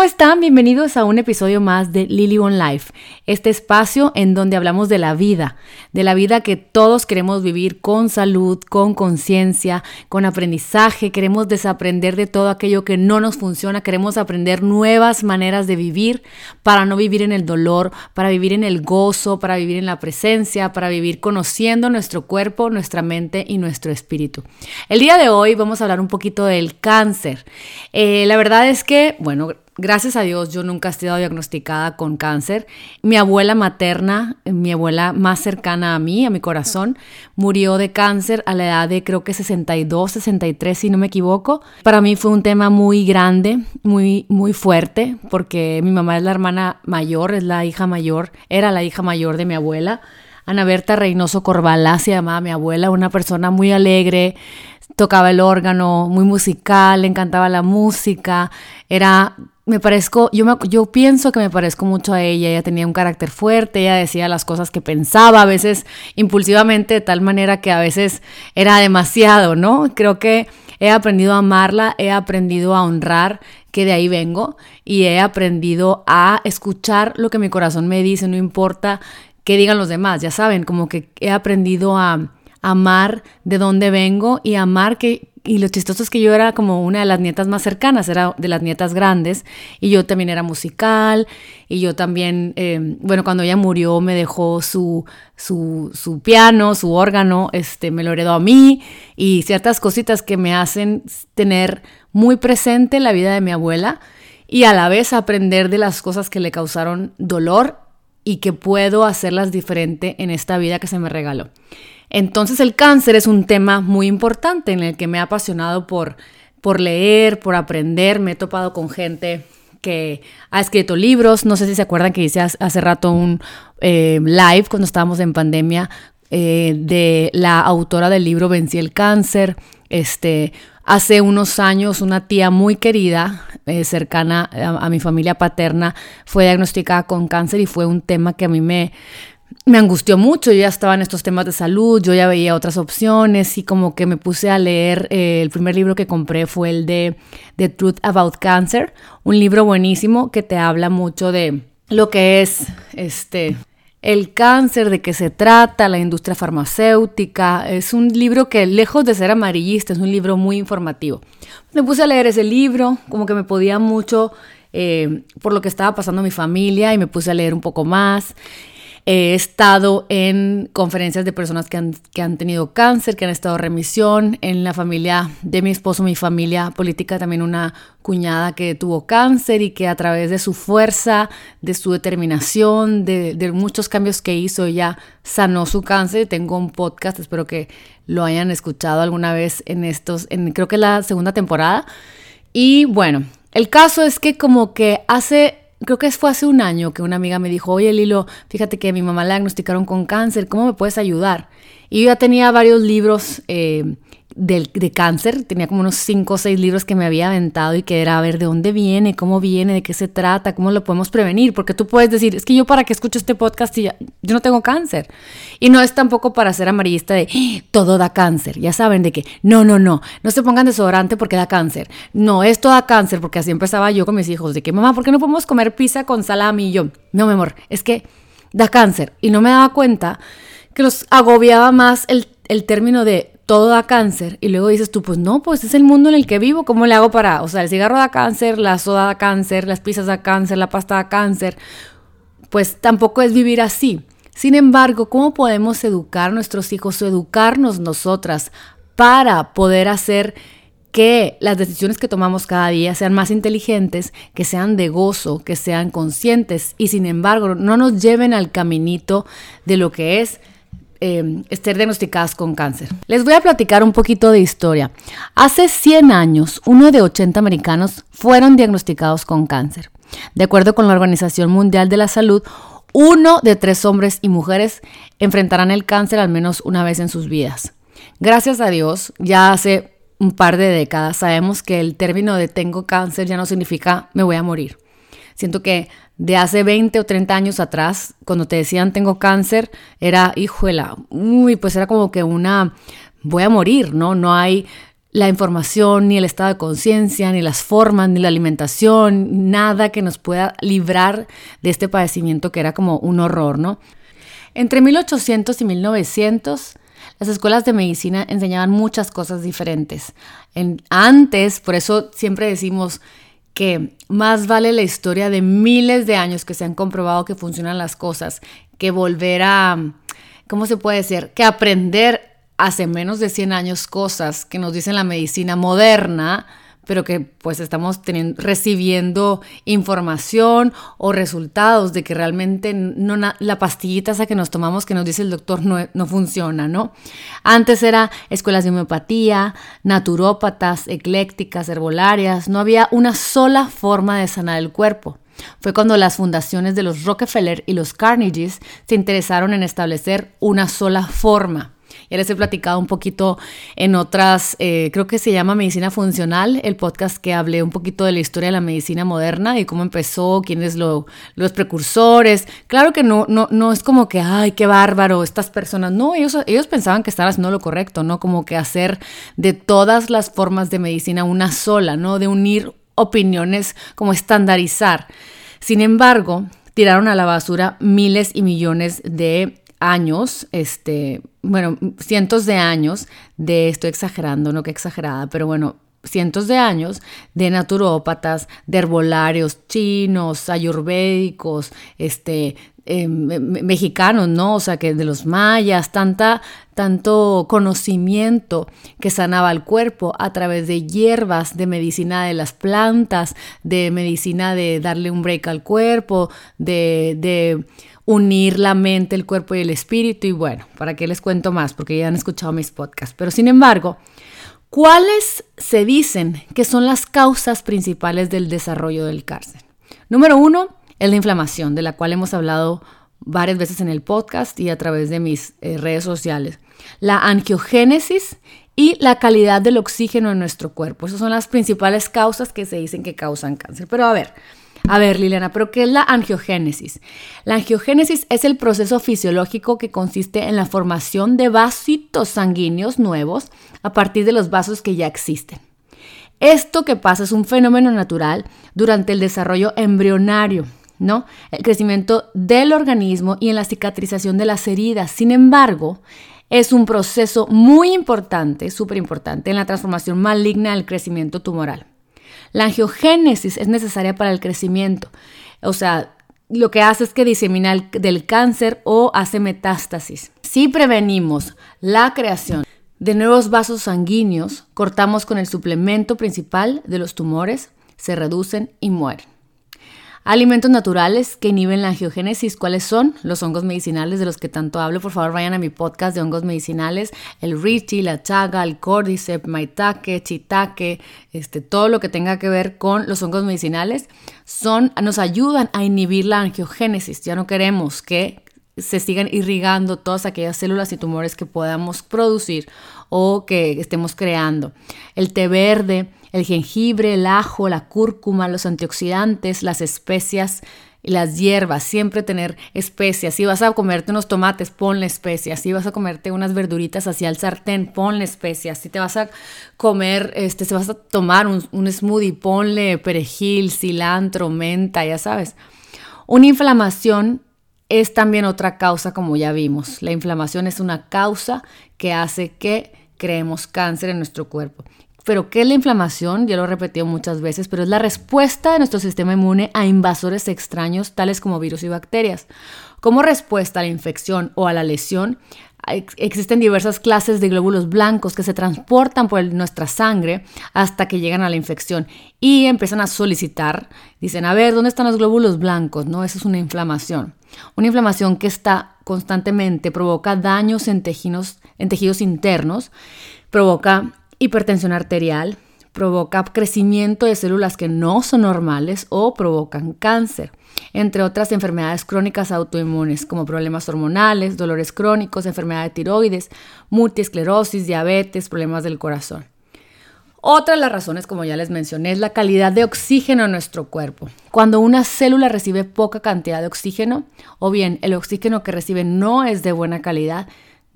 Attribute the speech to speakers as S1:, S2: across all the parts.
S1: ¿cómo están? Bienvenidos a un episodio más de Lily One Life, este espacio en donde hablamos de la vida, de la vida que todos queremos vivir con salud, con conciencia, con aprendizaje, queremos desaprender de todo aquello que no nos funciona, queremos aprender nuevas maneras de vivir para no vivir en el dolor, para vivir en el gozo, para vivir en la presencia, para vivir conociendo nuestro cuerpo, nuestra mente y nuestro espíritu. El día de hoy vamos a hablar un poquito del cáncer. Eh, la verdad es que, bueno, Gracias a Dios yo nunca he sido diagnosticada con cáncer. Mi abuela materna, mi abuela más cercana a mí, a mi corazón, murió de cáncer a la edad de creo que 62, 63 si no me equivoco. Para mí fue un tema muy grande, muy muy fuerte porque mi mamá es la hermana mayor, es la hija mayor, era la hija mayor de mi abuela. Ana Berta Reynoso Corbalá se llamaba mi abuela, una persona muy alegre, tocaba el órgano, muy musical, le encantaba la música, era me parezco, yo, me, yo pienso que me parezco mucho a ella, ella tenía un carácter fuerte, ella decía las cosas que pensaba, a veces impulsivamente, de tal manera que a veces era demasiado, ¿no? Creo que he aprendido a amarla, he aprendido a honrar que de ahí vengo y he aprendido a escuchar lo que mi corazón me dice, no importa qué digan los demás, ya saben, como que he aprendido a amar de dónde vengo y amar que y lo chistoso es que yo era como una de las nietas más cercanas, era de las nietas grandes, y yo también era musical, y yo también, em, bueno, cuando ella murió me dejó su, su, su, piano, su órgano, este, me lo heredó a mí, y ciertas cositas que me hacen tener muy presente la vida de mi abuela, y a la vez aprender de las cosas que le causaron dolor y que puedo hacerlas diferente en esta vida que se me regaló. Entonces el cáncer es un tema muy importante en el que me ha apasionado por, por leer, por aprender. Me he topado con gente que ha escrito libros. No sé si se acuerdan que hice hace rato un eh, live cuando estábamos en pandemia eh, de la autora del libro Vencí el cáncer. Este, hace unos años una tía muy querida, eh, cercana a mi familia paterna, fue diagnosticada con cáncer y fue un tema que a mí me, me angustió mucho, yo ya estaba en estos temas de salud, yo ya veía otras opciones y como que me puse a leer, eh, el primer libro que compré fue el de The Truth About Cancer, un libro buenísimo que te habla mucho de lo que es este el cáncer, de qué se trata, la industria farmacéutica. Es un libro que lejos de ser amarillista, es un libro muy informativo. Me puse a leer ese libro, como que me podía mucho eh, por lo que estaba pasando en mi familia y me puse a leer un poco más. He estado en conferencias de personas que han, que han tenido cáncer, que han estado en remisión. En la familia de mi esposo, mi familia política, también una cuñada que tuvo cáncer y que a través de su fuerza, de su determinación, de, muchos cambios que hizo, ella sanó su cáncer. Tengo un podcast, espero que lo hayan escuchado alguna vez en estos, en, creo que la segunda temporada. Y bueno, el caso es que como que hace creo que fue hace un año que una amiga me dijo, oye Lilo, fíjate que mi mamá la diagnosticaron con cáncer, ¿cómo me puedes ayudar? Y yo ya tenía varios libros eh, de, cáncer, tenía como unos 5 o 6 libros que me había aventado y que era a ver de dónde viene, cómo viene, de qué se trata, cómo lo podemos prevenir, porque tú puedes decir, es que yo para qué escucho este podcast y yo no tengo cáncer. Y no es tampoco para ser amarillista de ¡Ah! todo da cáncer, ya saben de que no, no, no, no se pongan desodorante porque da cáncer, no, esto da cáncer, porque así empezaba yo con mis hijos, de que mamá, ¿por qué no podemos comer pizza con salami? Y yo, no, mi amor, es que da cáncer. Y no me daba cuenta que los agobiaba más el, el término de todo da cáncer y luego dices tú, pues no, pues es el mundo en el que vivo, ¿cómo le hago para, o sea, el cigarro da cáncer, la soda da cáncer, las pizzas da cáncer, la pasta da cáncer, pues tampoco es vivir así. Sin embargo, ¿cómo podemos educar a nuestros hijos o educarnos nosotras para poder hacer que las decisiones que tomamos cada día sean más inteligentes, que sean de gozo, que sean conscientes y sin embargo no nos lleven al caminito de lo que es eh, estar diagnosticadas con cáncer. Les voy a platicar un poquito de historia. Hace 100 años, uno de 80 americanos fueron diagnosticados con cáncer. De acuerdo con la Organización Mundial de la Salud, uno de tres hombres y mujeres enfrentarán el cáncer al menos una vez en sus vidas. Gracias a Dios, ya hace un par de décadas sabemos que el término de tengo cáncer ya no significa me voy a morir. Siento que de hace 20 o 30 años atrás, cuando te decían tengo cáncer, era, híjola, uy, pues era como que una, voy a morir, ¿no? No hay, la información, ni el estado de conciencia, ni las formas, ni la alimentación, nada que nos pueda librar de este padecimiento que era como un horror, ¿no? Entre 1800 y 1900, las escuelas de medicina enseñaban muchas cosas diferentes. antes, por eso siempre decimos que más vale la historia de miles de años que se han comprobado que funcionan las cosas que volver a, ¿cómo se puede decir? Que aprender hace menos de 100 años cosas que nos dicen la medicina moderna, pero que pues estamos teniendo, recibiendo información o resultados de que realmente no, la pastillita esa que nos tomamos que nos dice el doctor no, no funciona, ¿no? Antes era escuelas de homeopatía, naturópatas, eclécticas, herbolarias, no había una sola forma de sanar el cuerpo. Fue cuando las fundaciones de los Rockefeller y los Carnegies se interesaron en establecer una sola forma ya les he platicado un poquito en otras, eh, creo que se llama Medicina Funcional, el podcast que hablé un poquito de la historia de la medicina moderna y cómo empezó, quiénes lo, los precursores. Claro que no, no, no es como que, ay, qué bárbaro, estas personas. No, ellos, ellos pensaban que estaban haciendo lo correcto, ¿no? Como que hacer de todas las formas de medicina una sola, ¿no? De unir opiniones, como estandarizar. Sin embargo, tiraron a la basura miles y millones de años, este, bueno, cientos de años de, estoy exagerando, no que exagerada, pero bueno, cientos de años de naturópatas, de herbolarios chinos, ayurvédicos, este, em, mexicanos, ¿no? O sea, que de los mayas, tanta, tanto conocimiento que sanaba el cuerpo a través de hierbas, de medicina de las plantas, de medicina de darle un break al cuerpo, de, de unir la mente, el cuerpo y el espíritu. Y bueno, ¿para qué les cuento más? Porque ya han escuchado mis podcasts. Pero sin embargo, ¿cuáles se dicen que son las causas principales del desarrollo del cáncer? Número uno es la inflamación, de la cual hemos hablado varias veces en el podcast y a través de mis eh, redes sociales. La angiogénesis y la calidad del oxígeno en nuestro cuerpo. Esas son las principales causas que se dicen que causan cáncer. Pero a ver, a ver, Liliana, ¿pero qué es la angiogénesis? La angiogénesis es el proceso fisiológico que consiste en la formación de vasitos sanguíneos nuevos a partir de los vasos que ya existen. Esto que pasa es un fenómeno natural durante el desarrollo embrionario, ¿no? El crecimiento del organismo y en la cicatrización de las heridas. Sin embargo, es un proceso muy importante, súper importante, en la transformación maligna del crecimiento tumoral. La angiogénesis es necesaria para el crecimiento. O sea, lo que hace es que disemina el, del cáncer o hace metástasis. Si prevenimos la creación de nuevos vasos sanguíneos, cortamos con el suplemento principal de los tumores, se reducen y mueren. Alimentos naturales que inhiben la angiogénesis, ¿cuáles son? Los hongos medicinales de los que tanto hablo. Por favor, vayan a mi podcast de hongos medicinales. El Richie, la chaga, el cordyceps, maitake, chitake, este, todo lo que tenga que ver con los hongos medicinales, son, nos ayudan a inhibir la angiogénesis. Ya no queremos que se sigan irrigando todas aquellas células y tumores que podamos producir o que estemos creando. El té verde, el jengibre, el ajo, la cúrcuma, los antioxidantes, las especias y las hierbas, siempre tener especias. Si vas a comerte unos tomates, ponle especias. Si vas a comerte unas verduritas hacia el sartén, ponle especias. Si te vas a comer, este, si vas a tomar un, un smoothie, ponle perejil, cilantro, menta, ya sabes. Una inflamación es también otra causa, como ya vimos. La inflamación es una causa que hace que creemos cáncer en nuestro cuerpo. Pero ¿qué es la inflamación? Ya lo he repetido muchas veces, pero es la respuesta de nuestro sistema inmune a invasores extraños tales como virus y bacterias. Como respuesta a la infección o a la lesión, existen diversas clases de glóbulos blancos que se transportan por nuestra sangre hasta que llegan a la infección y empiezan a solicitar, dicen, a ver, ¿dónde están los glóbulos blancos? No, eso es una inflamación. Una inflamación que está constantemente provoca daños en tejidos, en tejidos internos, provoca hipertensión arterial, provoca crecimiento de células que no son normales o provocan cáncer, entre otras enfermedades crónicas autoinmunes como problemas hormonales, dolores crónicos, enfermedad de tiroides, multiesclerosis, diabetes, problemas del corazón. Otra de las razones, como ya les mencioné, es la calidad de oxígeno en nuestro cuerpo. Cuando una célula recibe poca cantidad de oxígeno, o bien el oxígeno que recibe no es de buena calidad,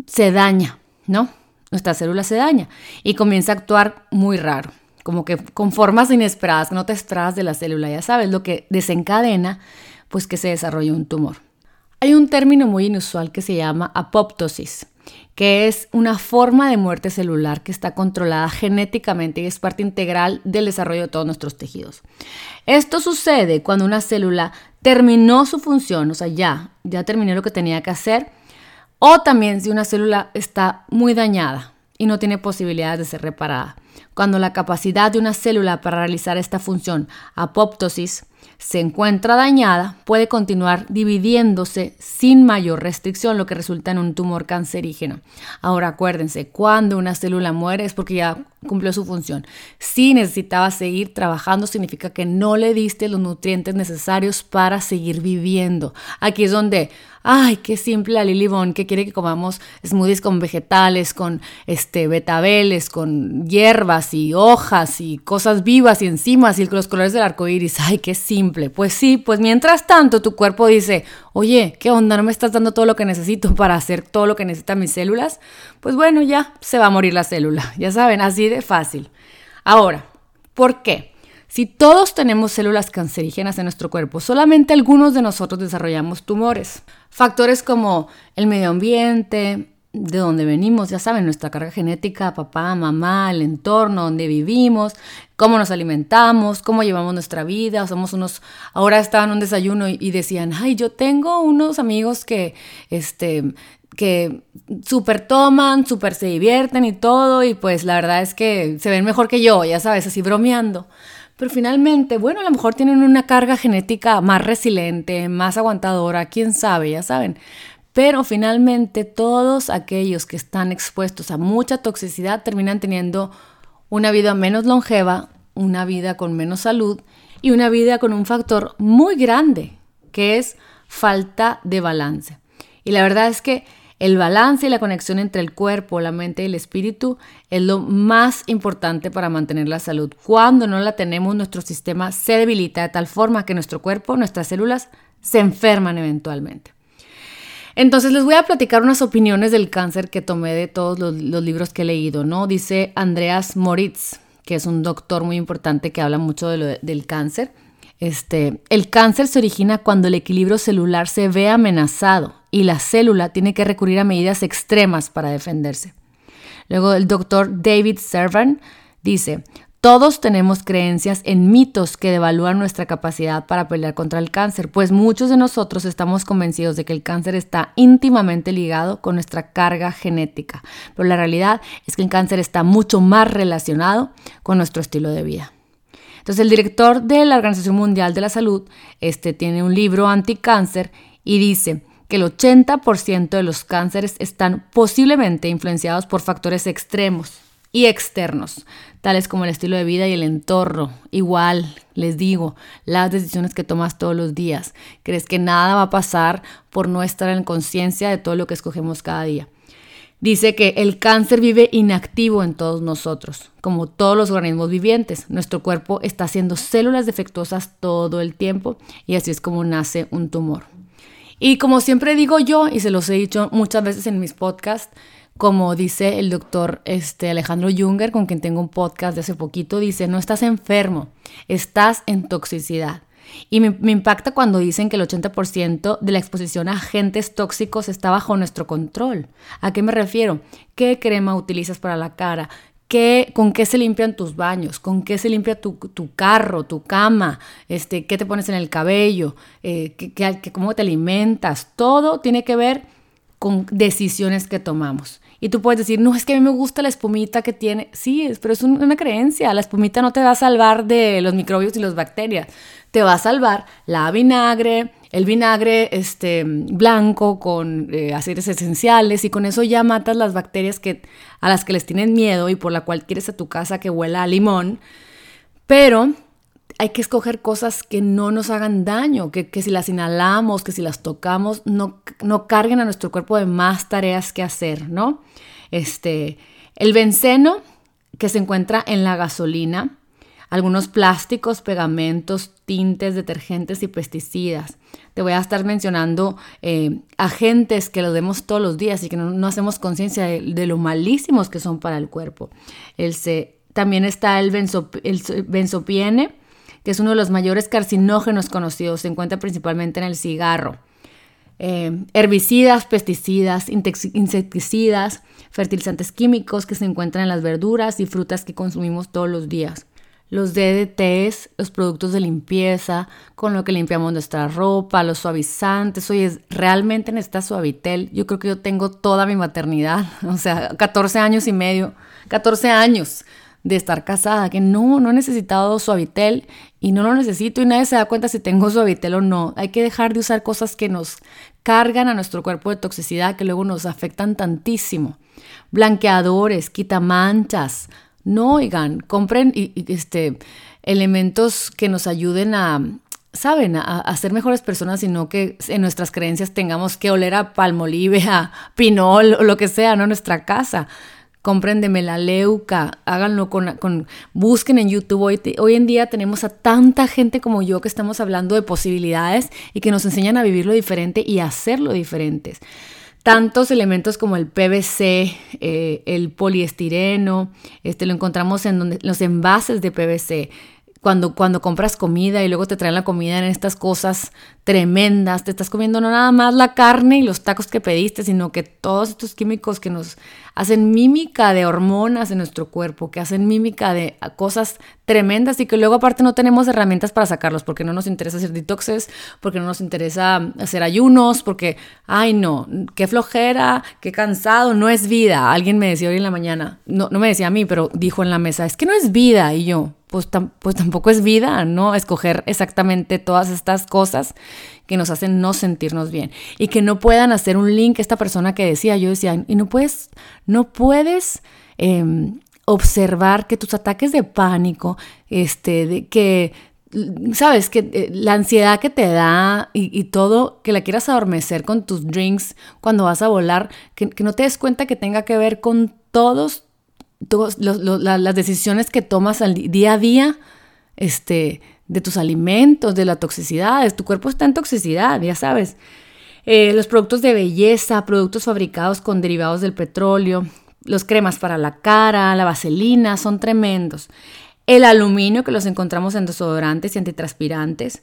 S1: se daña, ¿no? Nuestra célula se daña y comienza a actuar muy raro, como que con formas inesperadas, no te esperabas de la célula, ya sabes, lo que desencadena pues que se desarrolle un tumor. Hay un término muy inusual que se llama apoptosis, que es una forma de muerte celular que está controlada genéticamente y es parte integral del desarrollo de todos nuestros tejidos. Esto sucede cuando una célula terminó su función, o sea, ya, ya terminó lo que tenía que hacer, o también si una célula está muy dañada y no tiene posibilidades de ser reparada. Cuando la capacidad de una célula para realizar esta función, apoptosis, se encuentra dañada, puede continuar dividiéndose sin mayor restricción, lo que resulta en un tumor cancerígeno. Ahora acuérdense, cuando una célula muere es porque ya cumplió su función. Si necesitaba seguir trabajando, significa que no le diste los nutrientes necesarios para seguir viviendo. Aquí es donde ay, qué simple la Lily Bond, que quiere que comamos smoothies con vegetales, con este, betabeles, con hierbas y hojas y cosas vivas y enzimas y los colores del arco iris. Ay, qué simple. Pues sí, pues mientras tanto tu cuerpo dice, oye, ¿qué onda? ¿No me estás dando todo lo que necesito para hacer todo lo que necesitan mis células? Pues bueno, ya se va a morir la célula. Ya saben, así de fácil. Ahora, ¿por qué? Si todos tenemos células cancerígenas en nuestro cuerpo, solamente algunos de nosotros desarrollamos tumores. Factores como el medio ambiente, de donde venimos, ya saben, nuestra carga genética, papá, mamá, el entorno donde vivimos, cómo nos alimentamos, cómo llevamos nuestra vida, somos unos, ahora estaban en un desayuno y, decían, ay, yo tengo unos amigos que, este, que súper toman, súper se divierten y todo, y pues la verdad es que se ven mejor que yo, ya sabes, así bromeando. Pero finalmente, bueno, a lo mejor tienen una carga genética más resiliente, más aguantadora, quién sabe, ya saben. Pero finalmente todos aquellos que están expuestos a mucha toxicidad terminan teniendo una vida menos longeva, una vida con menos salud y una vida con un factor muy grande, que es falta de balance. Y la verdad es que el balance y la conexión entre el cuerpo, la mente y el espíritu es lo más importante para mantener la salud. Cuando no la tenemos, nuestro sistema se debilita de tal forma que nuestro cuerpo, nuestras células, se enferman eventualmente. Entonces les voy a platicar unas opiniones del cáncer que tomé de todos los, libros que he leído, ¿no? Dice Andreas Moritz, que es un doctor muy importante que habla mucho del cáncer. Este, el cáncer se origina cuando el equilibrio celular se ve amenazado y la célula tiene que recurrir a medidas extremas para defenderse. Luego el doctor David Servan dice, todos tenemos creencias en mitos que devalúan nuestra capacidad para pelear contra el cáncer, pues muchos de nosotros estamos convencidos de que el cáncer está íntimamente ligado con nuestra carga genética, pero la realidad es que el cáncer está mucho más relacionado con nuestro estilo de vida. Entonces el director de la Organización Mundial de la Salud este, tiene un libro anticáncer y dice, que el 80% de los cánceres están posiblemente influenciados por factores extremos y externos, tales como el estilo de vida y el entorno. Igual, les digo, las decisiones que tomas todos los días. Crees que nada va a pasar por no estar en conciencia de todo lo que escogemos cada día. Dice que el cáncer vive inactivo en todos nosotros, como todos los organismos vivientes. Nuestro cuerpo está haciendo células defectuosas todo el tiempo y así es como nace un tumor. Y como siempre digo yo, y se los he dicho muchas veces en mis podcasts, como dice el doctor este, Alejandro Junger, con quien tengo un podcast de hace poquito, dice, no estás enfermo, estás en toxicidad. Y me, me impacta cuando dicen que el 80% de la exposición a agentes tóxicos está bajo nuestro control. ¿A qué me refiero? ¿Qué crema utilizas para la cara? Con qué se limpian tus baños, con qué se limpia tu, carro, tu cama, este, qué te pones en el cabello, eh, cómo te alimentas. Todo tiene que ver con decisiones que tomamos. Y tú puedes decir, no, es que a mí me gusta la espumita que tiene. Sí, pero es una creencia. La espumita no te va a salvar de los microbios y las bacterias. Te va a salvar la vinagre, el vinagre este, blanco con eh, aceites esenciales y con eso ya matas las bacterias que, a las que les tienen miedo y por la cual quieres a tu casa que huela a limón. Pero hay que escoger cosas que no nos hagan daño, que, si las inhalamos, que si las tocamos, no, no, carguen a nuestro cuerpo de más tareas que hacer, ¿no? Este, el benceno que se encuentra en la gasolina algunos plásticos, pegamentos, tintes, detergentes y pesticidas. Te voy a estar mencionando eh, agentes que lo vemos todos los días y que no, hacemos conciencia de, lo malísimos que son para el cuerpo. El también está el, el benzopiene, que es uno de los mayores carcinógenos conocidos. Se encuentra principalmente en el cigarro. Eh, herbicidas, pesticidas, insecticidas, fertilizantes químicos que se encuentran en las verduras y frutas que consumimos todos los días. Los DDTs, los productos de limpieza, con lo que limpiamos nuestra ropa, los suavizantes. Oye, realmente en esta suavitel, yo creo que yo tengo toda mi maternidad, o sea, 14 años y medio, 14 años de estar casada, que no, no he necesitado suavitel y no lo necesito y nadie se da cuenta si tengo suavitel o no. Hay que dejar de usar cosas que nos cargan a nuestro cuerpo de toxicidad, que luego nos afectan tantísimo. Blanqueadores, quitamanchas. No, oigan, compren este, elementos que nos ayuden a, saben, a, ser mejores personas, sino que en nuestras creencias tengamos que oler a palmolive, a pinol o lo que sea, ¿no? Nuestra casa compren de melaleuca, háganlo con, con busquen en YouTube. Hoy, hoy, en día tenemos a tanta gente como yo que estamos hablando de posibilidades y que nos enseñan a vivirlo diferente y a hacerlo diferentes. Tantos elementos como el PVC, eh, el poliestireno, este, lo encontramos en donde, los envases de PVC, cuando, cuando compras comida y luego te traen la comida en estas cosas tremendas, te estás comiendo no nada más la carne y los tacos que pediste, sino que todos estos químicos que nos hacen mímica de hormonas en nuestro cuerpo, que hacen mímica de cosas tremendas y que luego aparte no tenemos herramientas para sacarlos porque no nos interesa hacer detoxes, porque no nos interesa hacer ayunos, porque, ay no, qué flojera, qué cansado, no es vida. Alguien me decía hoy en la mañana, no, no me decía a mí, pero dijo en la mesa, es que no es vida y yo, pues, pues, tampoco es vida, ¿no? Escoger exactamente todas estas cosas que nos hacen no sentirnos bien y que no puedan hacer un link, esta persona que decía, yo decía, y no puedes, no puedes em, observar que tus ataques de pánico, este, de que sabes que eh, la ansiedad que te da y, todo, que la quieras adormecer con tus drinks cuando vas a volar, que, que no te des cuenta que tenga que ver con todos las decisiones que tomas al día a día, este, de tus alimentos, de la toxicidad, tu cuerpo está en toxicidad, ya sabes. Eh, los productos de belleza, productos fabricados con derivados del petróleo, los cremas para la cara, la vaselina, son tremendos. El aluminio que los encontramos en desodorantes y antitranspirantes,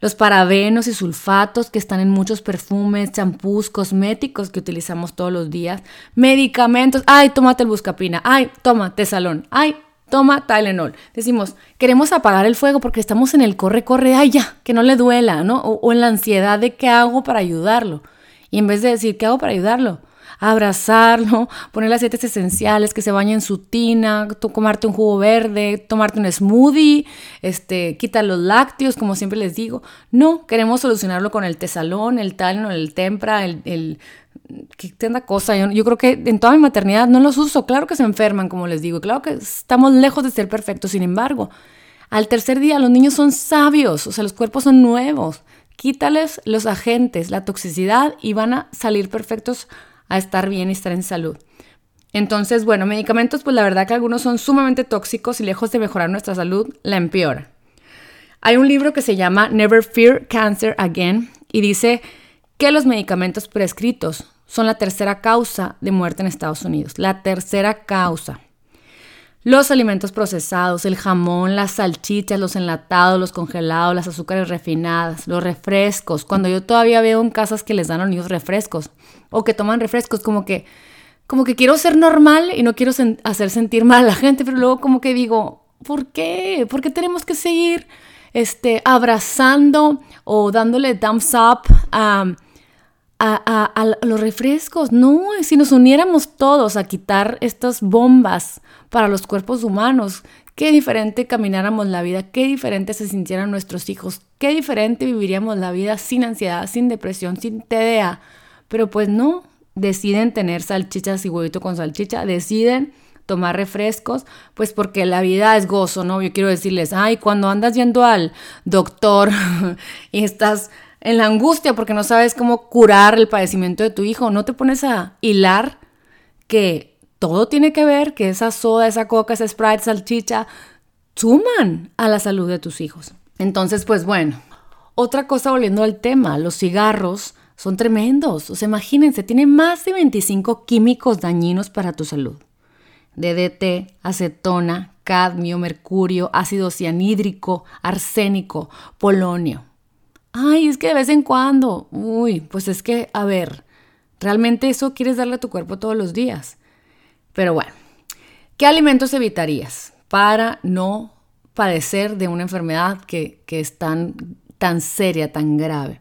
S1: los parabenos y sulfatos que están en muchos perfumes, champús, cosméticos que utilizamos todos los días, medicamentos, ay, tómate el buscapina, ay, tómate salón, ay, toma Tylenol. Decimos, queremos apagar el fuego porque estamos en el corre, corre, ay, ya, que no le duela, ¿no? O, o en la ansiedad de qué hago para ayudarlo. Y en vez de decir, ¿qué hago para ayudarlo? Abrazarlo, ponerle aceites esenciales, que se bañe en su tina, tomarte un jugo verde, tomarte un smoothie, este, quita los lácteos, como siempre les digo. No, queremos solucionarlo con el tesalón, el talno, el tempra, el, el tanta cosa. Yo, yo, creo que en toda mi maternidad no los uso. Claro que se enferman, como les digo. Claro que estamos lejos de ser perfectos. Sin embargo, al tercer día los niños son sabios. O sea, los cuerpos son nuevos. Quítales los agentes, la toxicidad y van a salir perfectos a estar bien y estar en salud. Entonces, bueno, medicamentos, pues la verdad que algunos son sumamente tóxicos y lejos de mejorar nuestra salud, la empeora. Hay un libro que se llama Never Fear Cancer Again y dice que los medicamentos prescritos son la tercera causa de muerte en Estados Unidos. La tercera causa. Los alimentos procesados, el jamón, las salchichas, los enlatados, los congelados, las azúcares refinadas, los refrescos. Cuando yo todavía veo en casas que les dan a niños refrescos o que toman refrescos, como que, como que quiero ser normal y no quiero hacer sentir mal a la gente, pero luego como que digo, ¿por qué? ¿Por qué tenemos que seguir este, abrazando o dándole thumbs up a a, los refrescos. No, si nos uniéramos todos a quitar estas bombas para los cuerpos humanos, qué diferente camináramos la vida, qué diferente se sintieran nuestros hijos, qué diferente viviríamos la vida sin ansiedad, sin depresión, sin TDA. Pero pues no, deciden tener salchichas y huevito con salchicha, deciden tomar refrescos, pues porque la vida es gozo, ¿no? Yo quiero decirles, ay, cuando andas yendo al doctor y estás en la angustia porque no sabes cómo curar el padecimiento de tu hijo, no te pones a hilar que todo tiene que ver, que esa soda, esa coca, esa Sprite, salchicha, suman a la salud de tus hijos. Entonces, pues bueno, otra cosa volviendo al tema, los cigarros son tremendos. O sea, imagínense, tienen más de 25 químicos dañinos para tu salud. DDT, acetona, cadmio, mercurio, ácido cianhídrico, arsénico, polonio. Ay, es que de vez en cuando. Uy, pues es que, a ver, realmente eso quieres darle a tu cuerpo todos los días. Pero bueno, ¿qué alimentos evitarías para no padecer de una enfermedad que, es tan, tan seria, tan grave?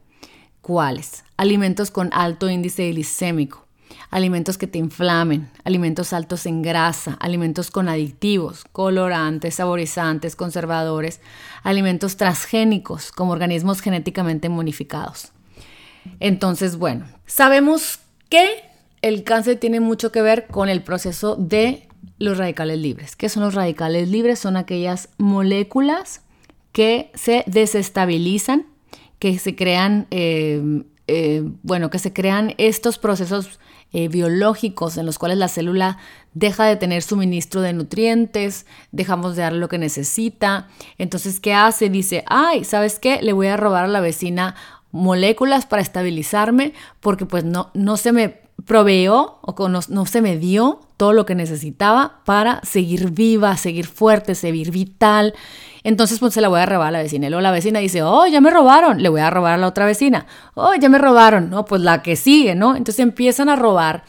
S1: ¿Cuáles? Alimentos con alto índice glicémico, alimentos que te inflamen, alimentos altos en grasa, alimentos con aditivos, colorantes, saborizantes, conservadores, alimentos transgénicos como organismos genéticamente modificados. Entonces, bueno, sabemos que el cáncer tiene mucho que ver con el proceso de los radicales libres. ¿Qué son los radicales libres? Son aquellas moléculas que se desestabilizan, que se crean, eh, eh, bueno, que se crean estos procesos eh, biológicos en los cuales la célula deja de tener suministro de nutrientes, dejamos de dar lo que necesita. Entonces, ¿qué hace? Dice, ay, ¿sabes qué? Le voy a robar a la vecina moléculas para estabilizarme porque pues no, no se me proveó o no, no, se me dio todo lo que necesitaba para seguir viva, seguir fuerte, seguir vital. Entonces, pues se la voy a robar a la vecina. Y luego la vecina dice, oh, ya me robaron, le voy a robar a la otra vecina. Oh, ya me robaron. No, pues la que sigue, ¿no? Entonces empiezan a robar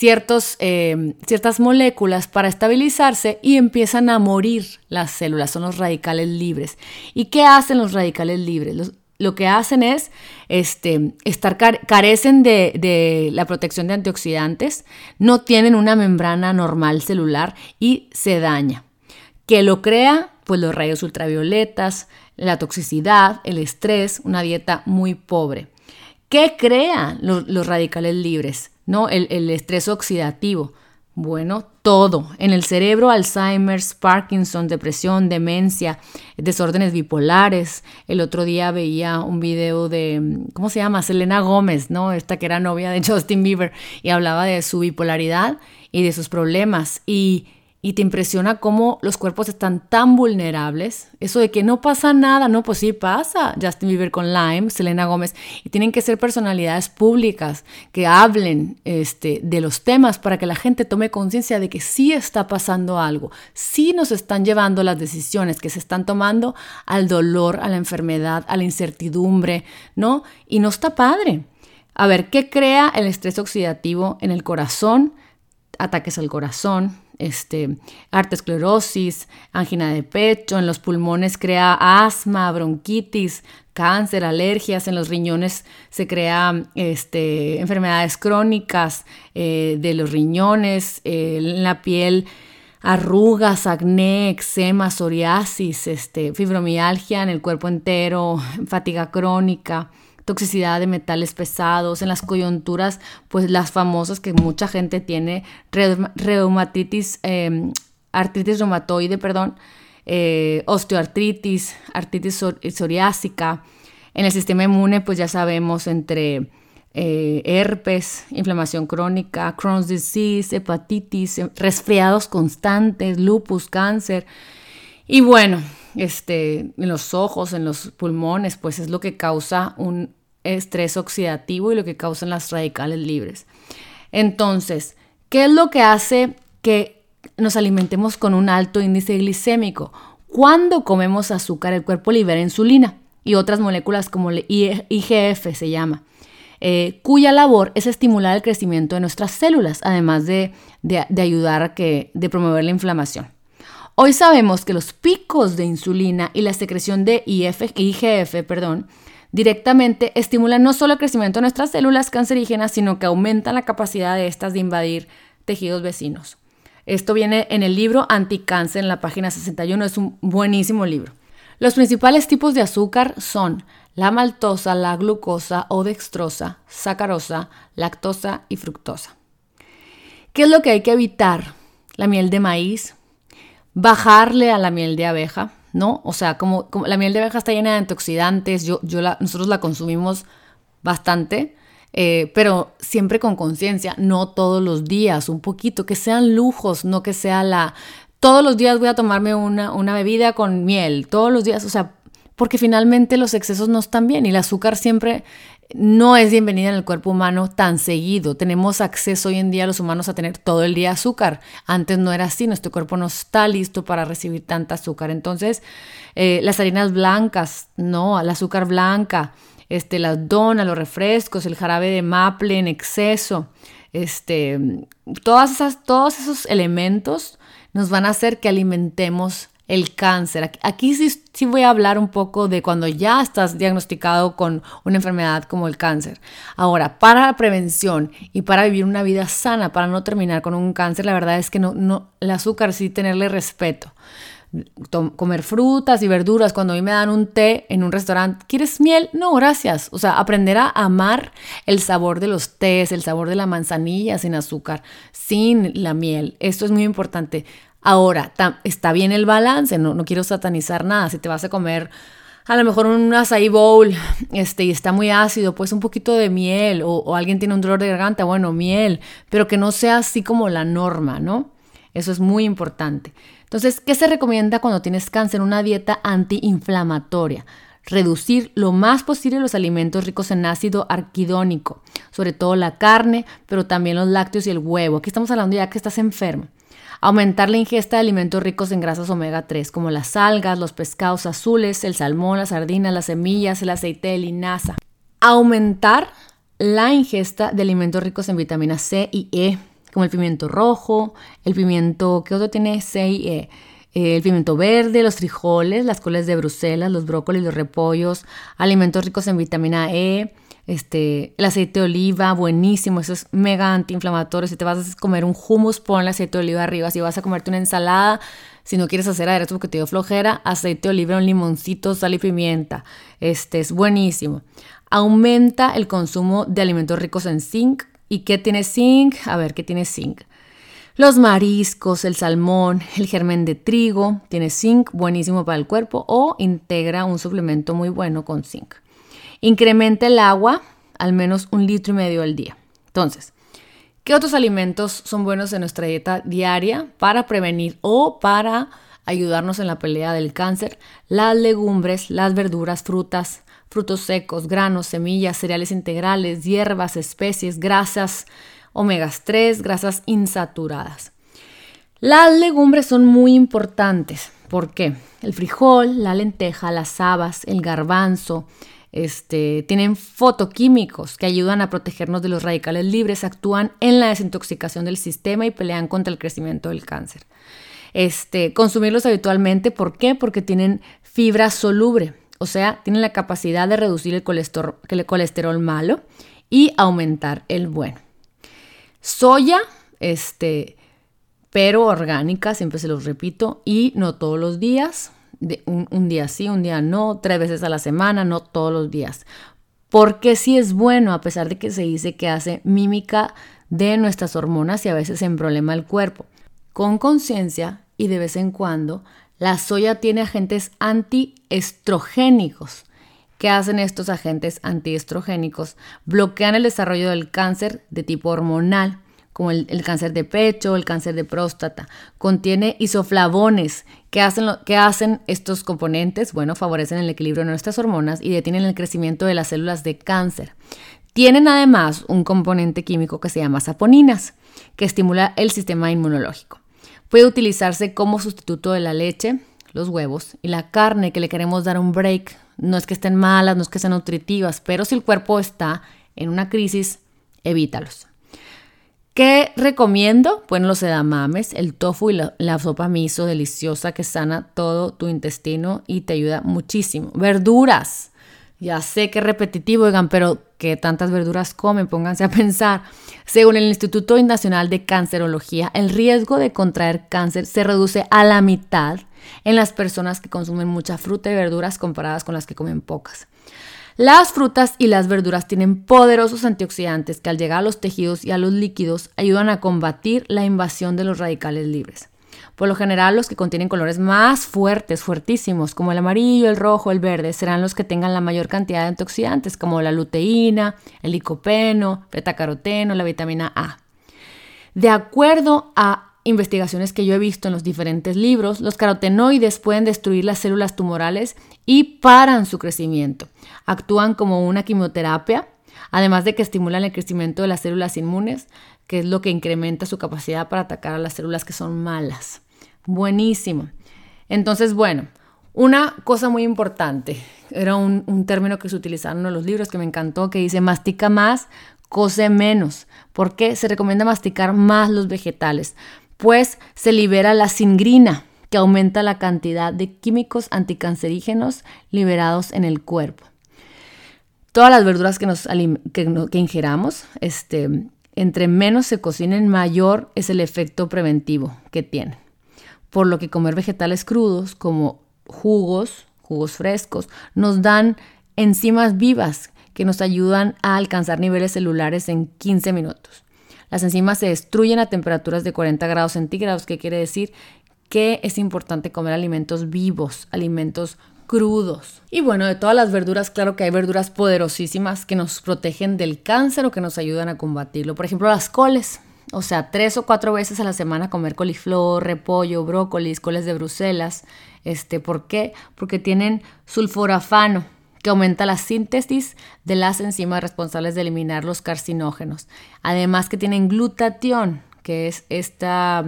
S1: eh, ciertas moléculas para estabilizarse y empiezan a morir las células. Son los radicales libres. ¿Y qué hacen los radicales libres? Lo que hacen es este, estar carecen de, de, la protección de antioxidantes, no tienen una membrana normal celular y se daña. ¿Qué lo crea? pues los rayos ultravioletas, la toxicidad, el estrés, una dieta muy pobre. ¿Qué crean los, radicales libres? ¿No? El, el, estrés oxidativo. Bueno, todo. En el cerebro, Alzheimer's, Parkinson, depresión, demencia, desórdenes bipolares. El otro día veía un video de, ¿cómo se llama? Selena Gómez, ¿no? Esta que era novia de Justin Bieber y hablaba de su bipolaridad y de sus problemas. Y y te impresiona cómo los cuerpos están tan vulnerables. Eso de que no pasa nada, no, pues sí pasa. Justin Bieber con Lyme, Selena Gómez, y tienen que ser personalidades públicas que hablen este, de los temas para que la gente tome conciencia de que sí está pasando algo, sí nos están llevando las decisiones que se están tomando al dolor, a la enfermedad, a la incertidumbre, ¿no? Y no está padre. A ver, ¿qué crea el estrés oxidativo en el corazón? Ataques al corazón, este, arteriosclerosis, angina de pecho, en los pulmones crea asma, bronquitis, cáncer, alergias, en los riñones se crea este, enfermedades crónicas eh, de los riñones, eh, en la piel arrugas, acné, eczema, psoriasis, este, fibromialgia en el cuerpo entero, fatiga crónica, toxicidad de metales pesados, en las coyunturas, pues las famosas que mucha gente tiene, reumatitis, em, artritis reumatoide, perdón, eh, osteoartritis, artritis psoriásica. En el sistema inmune, pues ya sabemos entre eh, herpes, inflamación crónica, Crohn's disease, hepatitis, resfriados constantes, lupus, cáncer. Y bueno, este, en los ojos, en los pulmones, pues es lo que causa un estrés oxidativo y lo que causan las radicales libres. Entonces, ¿qué es lo que hace que nos alimentemos con un alto índice glicémico? Cuando comemos azúcar, el cuerpo libera insulina y otras moléculas como el IGF se llama, eh, cuya labor es estimular el crecimiento de nuestras células, además de, ayudar a que, de promover la inflamación. Hoy sabemos que los picos de insulina y la secreción de IGF perdón, directamente estimulan no solo el crecimiento de nuestras células cancerígenas, sino que aumentan la capacidad de estas de invadir tejidos vecinos. Esto viene en el libro Anticáncer en la página 61, es un buenísimo libro. Los principales tipos de azúcar son la maltosa, la glucosa o dextrosa, sacarosa, lactosa y fructosa. ¿Qué es lo que hay que evitar? La miel de maíz, bajarle a la miel de abeja, ¿no? O sea, como, la miel de abeja está llena de antioxidantes, yo, nosotros la consumimos bastante, eh, pero siempre con conciencia, no todos los días, un poquito, que sean lujos, no que sea la todos los días voy a tomarme una, una bebida con miel, todos los días, o sea, porque finalmente los excesos no están bien y el azúcar siempre no es bienvenida en el cuerpo humano tan seguido. Tenemos acceso hoy en día los humanos a tener todo el día azúcar. Antes no era así, nuestro cuerpo no está listo para recibir tanta azúcar. Entonces, eh, las harinas blancas, no, el azúcar blanca, este, las donas, los refrescos, el jarabe de maple en exceso, este, todas esas, todos esos elementos nos van a hacer que alimentemos el cáncer. Aquí sí, sí, voy a hablar un poco de cuando ya estás diagnosticado con una enfermedad como el cáncer. Ahora, para la prevención y para vivir una vida sana, para no terminar con un cáncer, la verdad es que no, no, el azúcar sí tenerle respeto. comer frutas y verduras. Cuando a mí me dan un té en un restaurante, ¿quieres miel? No, gracias. O sea, aprender a amar el sabor de los tés, el sabor de la manzanilla sin azúcar, sin la miel. Esto es muy importante Ahora, está bien el balance, no, no quiero satanizar nada. Si te vas a comer a lo mejor un açaí bowl este, y está muy ácido, pues un poquito de miel o, o, alguien tiene un dolor de garganta, bueno, miel, pero que no sea así como la norma, ¿no? Eso es muy importante. Entonces, ¿qué se recomienda cuando tienes cáncer? Una dieta antiinflamatoria. Reducir lo más posible los alimentos ricos en ácido arquidónico, sobre todo la carne, pero también los lácteos y el huevo. Aquí estamos hablando ya que estás enfermo. Aumentar la ingesta de alimentos ricos en grasas omega 3, como las algas, los pescados azules, el salmón, las sardinas, las semillas, el aceite de linaza. Aumentar la ingesta de alimentos ricos en vitamina C y E, como el pimiento rojo, el pimiento, ¿qué otro tiene C y E? El pimiento verde, los frijoles, las coles de Bruselas, los brócolis, los repollos, alimentos ricos en vitamina E, este, el aceite de oliva, buenísimo, eso es mega antiinflamatorio. Si te vas a comer un hummus, pon aceite de oliva arriba. Si vas a comerte una ensalada, si no quieres hacer aderezo porque te dio flojera, aceite de oliva, un limoncito, sal y pimienta. Este es buenísimo. Aumenta el consumo de alimentos ricos en zinc. ¿Y qué tiene zinc? A ver, ¿qué tiene zinc? Los mariscos, el salmón, el germen de trigo, tiene zinc, buenísimo para el cuerpo o integra un suplemento muy bueno con zinc. Incrementa el agua al menos un litro y medio al día. Entonces, ¿qué otros alimentos son buenos en nuestra dieta diaria para prevenir o para ayudarnos en la pelea del cáncer? Las legumbres, las verduras, frutas, frutos secos, granos, semillas, cereales integrales, hierbas, especies, grasas, omegas 3, grasas insaturadas. Las legumbres son muy importantes. ¿Por qué? El frijol, la lenteja, las habas, el garbanzo, este, tienen fotoquímicos que ayudan a protegernos de los radicales libres, actúan en la desintoxicación del sistema y pelean contra el crecimiento del cáncer. Este, consumirlos habitualmente, ¿por qué? Porque tienen fibra soluble, o sea, tienen la capacidad de reducir el colesterol, el colesterol malo y aumentar el bueno. Soya, este, pero orgánica, siempre se los repito, y no todos los días, un, día sí, un día no, tres veces a la semana, no todos los días. Porque sí es bueno, a pesar de que se dice que hace mímica de nuestras hormonas y a veces en problema el cuerpo. Con conciencia y de vez en cuando, la soya tiene agentes antiestrogénicos. ¿Qué hacen estos agentes antiestrogénicos? Bloquean el desarrollo del cáncer de tipo hormonal como el, cáncer de pecho, el cáncer de próstata. Contiene isoflavones. que hacen, hacen estos componentes? Bueno, favorecen el equilibrio de nuestras hormonas y detienen el crecimiento de las células de cáncer. Tienen además un componente químico que se llama saponinas, que estimula el sistema inmunológico. Puede utilizarse como sustituto de la leche, los huevos y la carne que le queremos dar un break. No es que estén malas, no es que sean nutritivas, pero si el cuerpo está en una crisis, evítalos. ¿Qué recomiendo? Bueno, los edamames, el tofu y la, sopa miso deliciosa que sana todo tu intestino y te ayuda muchísimo. Verduras. Ya sé que es repetitivo, oigan, pero ¿qué tantas verduras comen? Pónganse a pensar. Según el Instituto Nacional de Cancerología, el riesgo de contraer cáncer se reduce a la mitad en las personas que consumen mucha fruta y verduras comparadas con las que comen pocas. Las frutas y las verduras tienen poderosos antioxidantes que al llegar a los tejidos y a los líquidos ayudan a combatir la invasión de los radicales libres. Por lo general, los que contienen colores más fuertes, fuertísimos, como el amarillo, el rojo, el verde, serán los que tengan la mayor cantidad de antioxidantes, como la luteína, el licopeno, betacaroteno, la vitamina A. De acuerdo a investigaciones que yo he visto en los diferentes libros, los carotenoides pueden destruir las células tumorales y paran su crecimiento. Actúan como una quimioterapia, además de que estimulan el crecimiento de las células inmunes, que es lo que incrementa su capacidad para atacar a las células que son malas. Buenísimo. Entonces, bueno, una cosa muy importante, era un, término que se utilizaba en uno de los libros que me encantó, que dice mastica más, cose menos. ¿Por qué? Se recomienda masticar más los vegetales, pues se libera la singrina, que aumenta la cantidad de químicos anticancerígenos liberados en el cuerpo. Todas las verduras que ingeramos, este, entre menos se cocinen, mayor es el efecto preventivo que tienen. Por lo que comer vegetales crudos como jugos, jugos frescos, nos dan enzimas vivas que nos ayudan a alcanzar niveles celulares en 15 minutos. Las enzimas se destruyen a temperaturas de 40 grados centígrados, que quiere decir que es importante comer alimentos vivos, alimentos crudos. Y bueno, de todas las verduras, claro que hay verduras poderosísimas que nos protegen del cáncer o que nos ayudan a combatirlo. Por ejemplo, las coles. O sea, tres o cuatro veces a la semana comer coliflor, repollo, brócolis, coles de Bruselas. Este, ¿Por qué? Porque tienen sulforafano, que aumenta la síntesis de las enzimas responsables de eliminar los carcinógenos. Además que tienen glutatión, que es esta,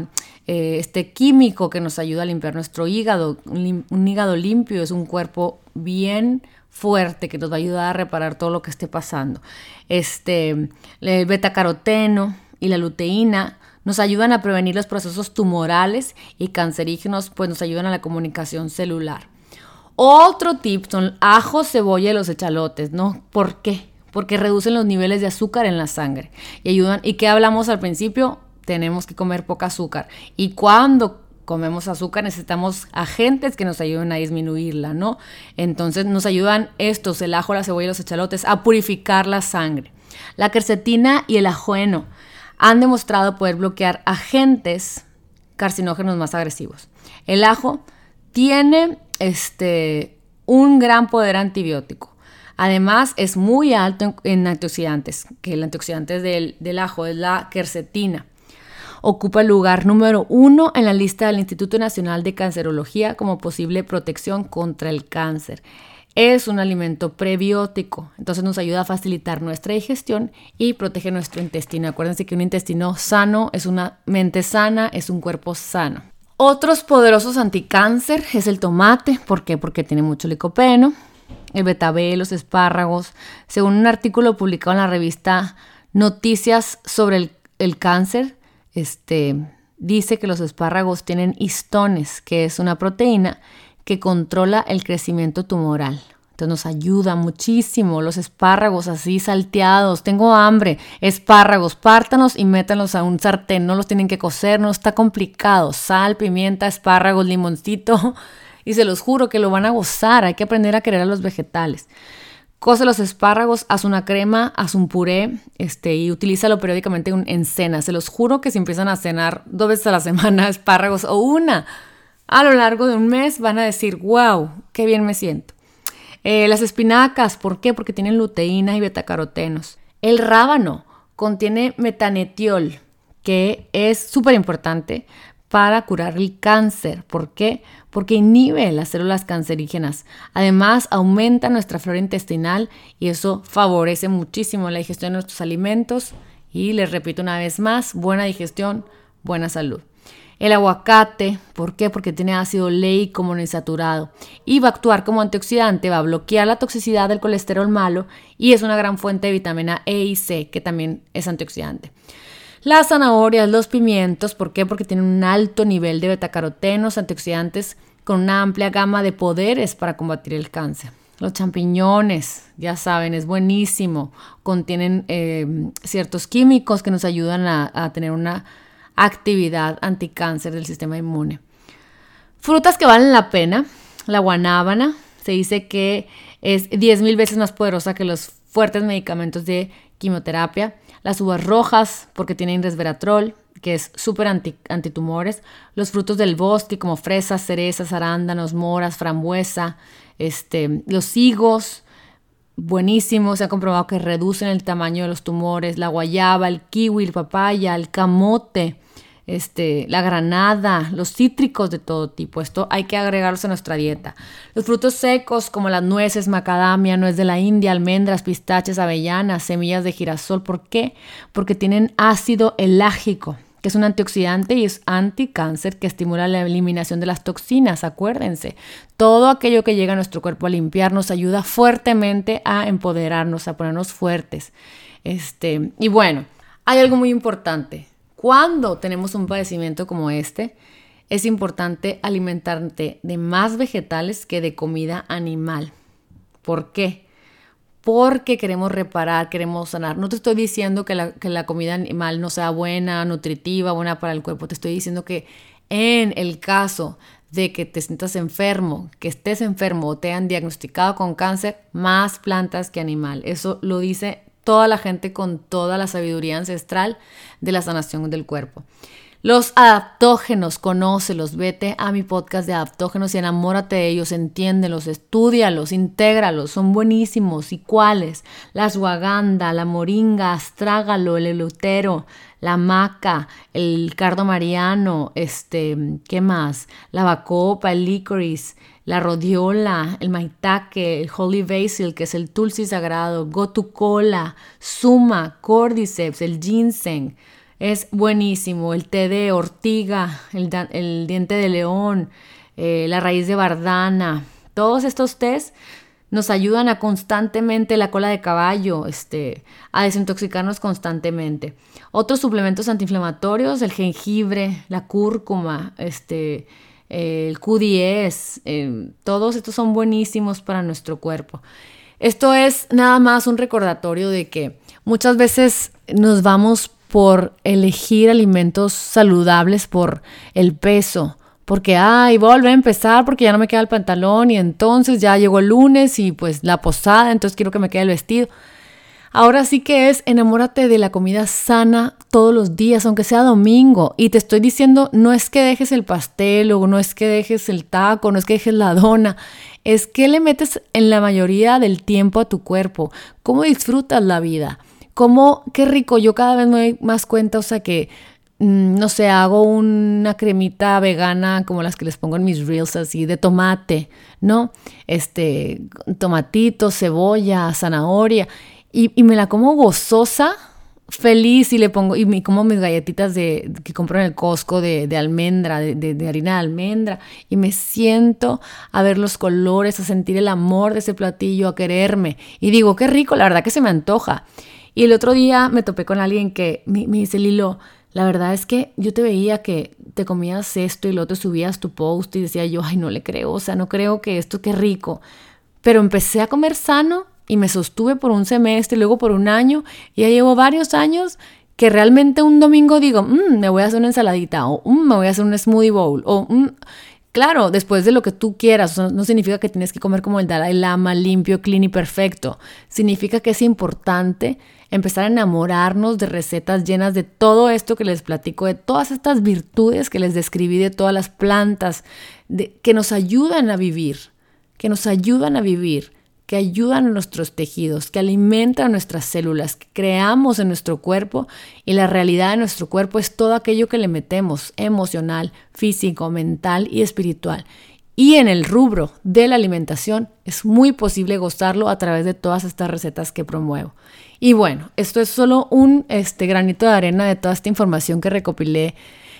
S1: eh, este químico que nos ayuda a limpiar nuestro hígado. Un, hígado limpio es un cuerpo bien fuerte que nos va a ayudar a reparar todo lo que esté pasando. Este, el betacaroteno y la luteína nos ayudan a prevenir los procesos tumorales y cancerígenos, pues nos ayudan a la comunicación celular. Otro tip son ajo, cebolla y los echalotes, ¿no? ¿Por qué? Porque reducen los niveles de azúcar en la sangre y ayudan. ¿Y qué hablamos al principio? tenemos que comer poca azúcar. Y cuando comemos azúcar necesitamos agentes que nos ayuden a disminuirla, ¿no? Entonces nos ayudan estos, el ajo, la cebolla y los echalotes, a purificar la sangre. La quercetina y el ajueno han demostrado poder bloquear agentes carcinógenos más agresivos. El ajo tiene este, un gran poder antibiótico. Además, es muy alto en, antioxidantes, que el antioxidante del, del ajo es la quercetina ocupa el lugar número uno en la lista del Instituto Nacional de Cancerología como posible protección contra el cáncer. Es un alimento prebiótico, entonces nos ayuda a facilitar nuestra digestión y protege nuestro intestino. Acuérdense que un intestino sano es una mente sana, es un cuerpo sano. Otros poderosos anticáncer es el tomate. ¿Por qué? Porque tiene mucho licopeno. El betabel, los espárragos. Según un artículo publicado en la revista Noticias sobre el, el cáncer, este, dice que los espárragos tienen histones, que es una proteína que controla el crecimiento tumoral. Entonces nos ayuda muchísimo los espárragos así salteados. Tengo hambre, espárragos, pártanos y métanlos a un sartén. No los tienen que cocer, no está complicado. Sal, pimienta, espárragos, limoncito. Y se los juro que lo van a gozar. Hay que aprender a querer a los vegetales. Cose los espárragos, haz una crema, haz un puré este, y utilízalo periódicamente en, cenas. Se los juro que si empiezan a cenar dos veces a la semana espárragos o una a lo largo de un mes van a decir, wow, qué bien me siento. Eh, las espinacas, ¿por qué? Porque tienen luteína y betacarotenos. El rábano contiene metanetiol, que es súper importante para curar el cáncer. ¿Por qué? Porque inhibe las células cancerígenas. Además, aumenta nuestra flora intestinal y eso favorece muchísimo la digestión de nuestros alimentos. Y les repito una vez más, buena digestión, buena salud. El aguacate, ¿por qué? Porque tiene ácido leico monoinsaturado y va a actuar como antioxidante, va a bloquear la toxicidad del colesterol malo y es una gran fuente de vitamina E y C, que también es antioxidante. Las zanahorias, los pimientos, ¿por qué? Porque tienen un alto nivel de betacarotenos, antioxidantes, con una amplia gama de poderes para combatir el cáncer. Los champiñones, ya saben, es buenísimo. Contienen eh, ciertos químicos que nos ayudan a, a tener una actividad anticáncer del sistema inmune. Frutas que valen la pena. La guanábana se dice que es 10.000 veces más poderosa que los fuertes medicamentos de quimioterapia las uvas rojas porque tienen resveratrol, que es súper antitumores, los frutos del bosque como fresas, cerezas, arándanos, moras, frambuesa, este, los higos, buenísimos, se ha comprobado que reducen el tamaño de los tumores, la guayaba, el kiwi, el papaya, el camote, este, la granada, los cítricos de todo tipo. Esto hay que agregarlos a nuestra dieta. Los frutos secos como las nueces, macadamia, nuez de la India, almendras, pistaches, avellanas, semillas de girasol. ¿Por qué? Porque tienen ácido elágico que es un antioxidante y es anticáncer que estimula la eliminación de las toxinas, acuérdense. Todo aquello que llega a nuestro cuerpo a limpiar nos ayuda fuertemente a empoderarnos, a ponernos fuertes. Este, y bueno, hay algo muy importante. Cuando tenemos un padecimiento como este, es importante alimentarte de más vegetales que de comida animal. ¿Por qué? Porque queremos reparar, queremos sanar. No te estoy diciendo que la, comida animal no sea buena, nutritiva, buena para el cuerpo. Te estoy diciendo que en el caso de que te sientas enfermo, que estés enfermo o te han diagnosticado con cáncer, más plantas que animal. Eso lo dice toda la gente con toda la sabiduría ancestral de la sanación del cuerpo. Los adaptógenos, conócelos, vete a mi podcast de adaptógenos y enamórate de ellos, entiéndelos, estudialos, intégralos, son buenísimos. ¿Y cuáles? La ashwagandha, la moringa, astrágalo, el elutero, la maca, el cardo mariano, este, ¿qué más? La bacopa, el licorice, la rodiola, el maitake, el holy basil, que es el tulsi sagrado, gotu-kola, suma, cordyceps, el ginseng. Es buenísimo. El té de ortiga, el, diente de león, eh, la raíz de bardana. Todos estos tés nos ayudan a constantemente la cola de caballo, este, a desintoxicarnos constantemente. Otros suplementos antiinflamatorios, el jengibre, la cúrcuma, este, el Q10, em, todos estos son buenísimos para nuestro cuerpo. Esto es nada más un recordatorio de que muchas veces nos vamos por elegir alimentos saludables por el peso, porque, ay, vuelve a empezar porque ya no me queda el pantalón y entonces ya llegó el lunes y pues la posada, entonces quiero que me quede el vestido. Ahora sí que es enamórate de la comida sana todos los días, aunque sea domingo. Y te estoy diciendo, no es que dejes el pastel o no es que dejes el taco, no es que dejes la dona, es que le metes en la mayoría del tiempo a tu cuerpo, cómo disfrutas la vida, cómo, qué rico, yo cada vez me doy más cuenta, o sea que mm, no sé, hago una cremita vegana como las que les pongo en mis reels así de tomate, ¿no? Este, tomatito, cebolla, zanahoria y, me la como gozosa, feliz y le pongo, y me como mis galletitas de, que compro en el Costco de, almendra, de, harina de almendra, y me siento a ver los colores, a sentir el amor de ese platillo, a quererme. Y digo, qué rico, la verdad que se me antoja. Y el otro día me topé con alguien que me, me dice, Lilo, la verdad es que yo te veía que te comías esto y lo otro subías tu post y decía yo, ay, no le creo, o sea, no creo que esto qué rico. Pero empecé a comer sano y me sostuve por un semestre, luego por un año, y ya llevo varios años que realmente un domingo digo, mm, me voy a hacer una ensaladita, o mm, me voy a hacer un smoothie bowl, o mm". claro, después de lo que tú quieras, no, significa que tienes que comer como el Dalai Lama, limpio, clean y perfecto, significa que es importante empezar a enamorarnos de recetas llenas de todo esto que les platico, de todas estas virtudes que les describí, de todas las plantas, de, que nos ayudan a vivir, que nos ayudan a vivir que ayudan a nuestros tejidos, que alimentan nuestras células, que creamos en nuestro cuerpo y la realidad de nuestro cuerpo es todo aquello que le metemos, emocional, físico, mental y espiritual. Y en el rubro de la alimentación es muy posible gozarlo a través de todas estas recetas que promuevo. Y bueno, esto es solo un este, granito de arena de toda esta información que recopilé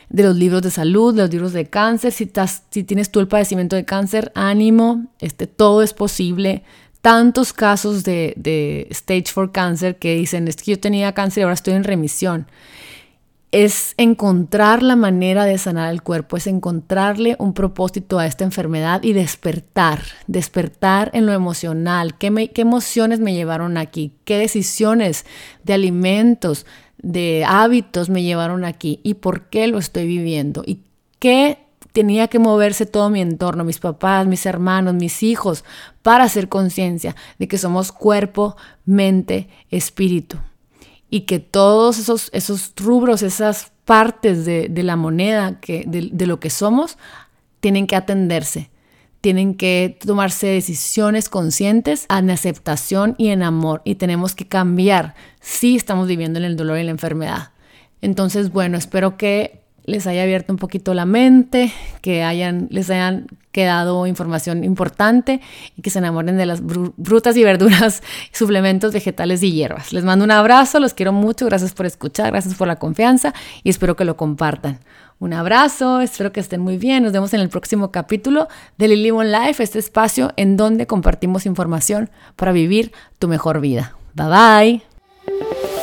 S1: de los libros de salud, de los libros de cáncer. Si, si tienes tú el padecimiento de cáncer, ánimo, este, todo es posible tantos casos de, stage 4 cáncer que dicen, es que yo tenía cáncer y ahora estoy en remisión. Es encontrar la manera de sanar el cuerpo, es encontrarle un propósito a esta enfermedad y despertar, despertar en lo emocional. ¿Qué, qué emociones me llevaron aquí? ¿Qué decisiones de alimentos, de hábitos me llevaron aquí? ¿Y por qué lo estoy viviendo? ¿Y qué tenía que moverse todo mi entorno, mis papás, mis hermanos, mis hijos, para hacer conciencia de que somos cuerpo, mente, espíritu. Y que todos esos, esos rubros, esas partes de, la moneda, que, de, de lo que somos, tienen que atenderse. Tienen que tomarse decisiones conscientes en aceptación y en amor. Y tenemos que cambiar si estamos viviendo en el dolor y la enfermedad. Entonces, bueno, espero que les haya abierto un poquito la mente, que hayan, les hayan quedado información importante y que se enamoren de las frutas y verduras, suplementos vegetales y hierbas. Les mando un abrazo, los quiero mucho, gracias por escuchar, gracias por la confianza y espero que lo compartan. Un abrazo, espero que estén muy bien. Nos vemos en el próximo capítulo de Lily One Life, este espacio en donde compartimos información para vivir tu mejor vida. Bye bye.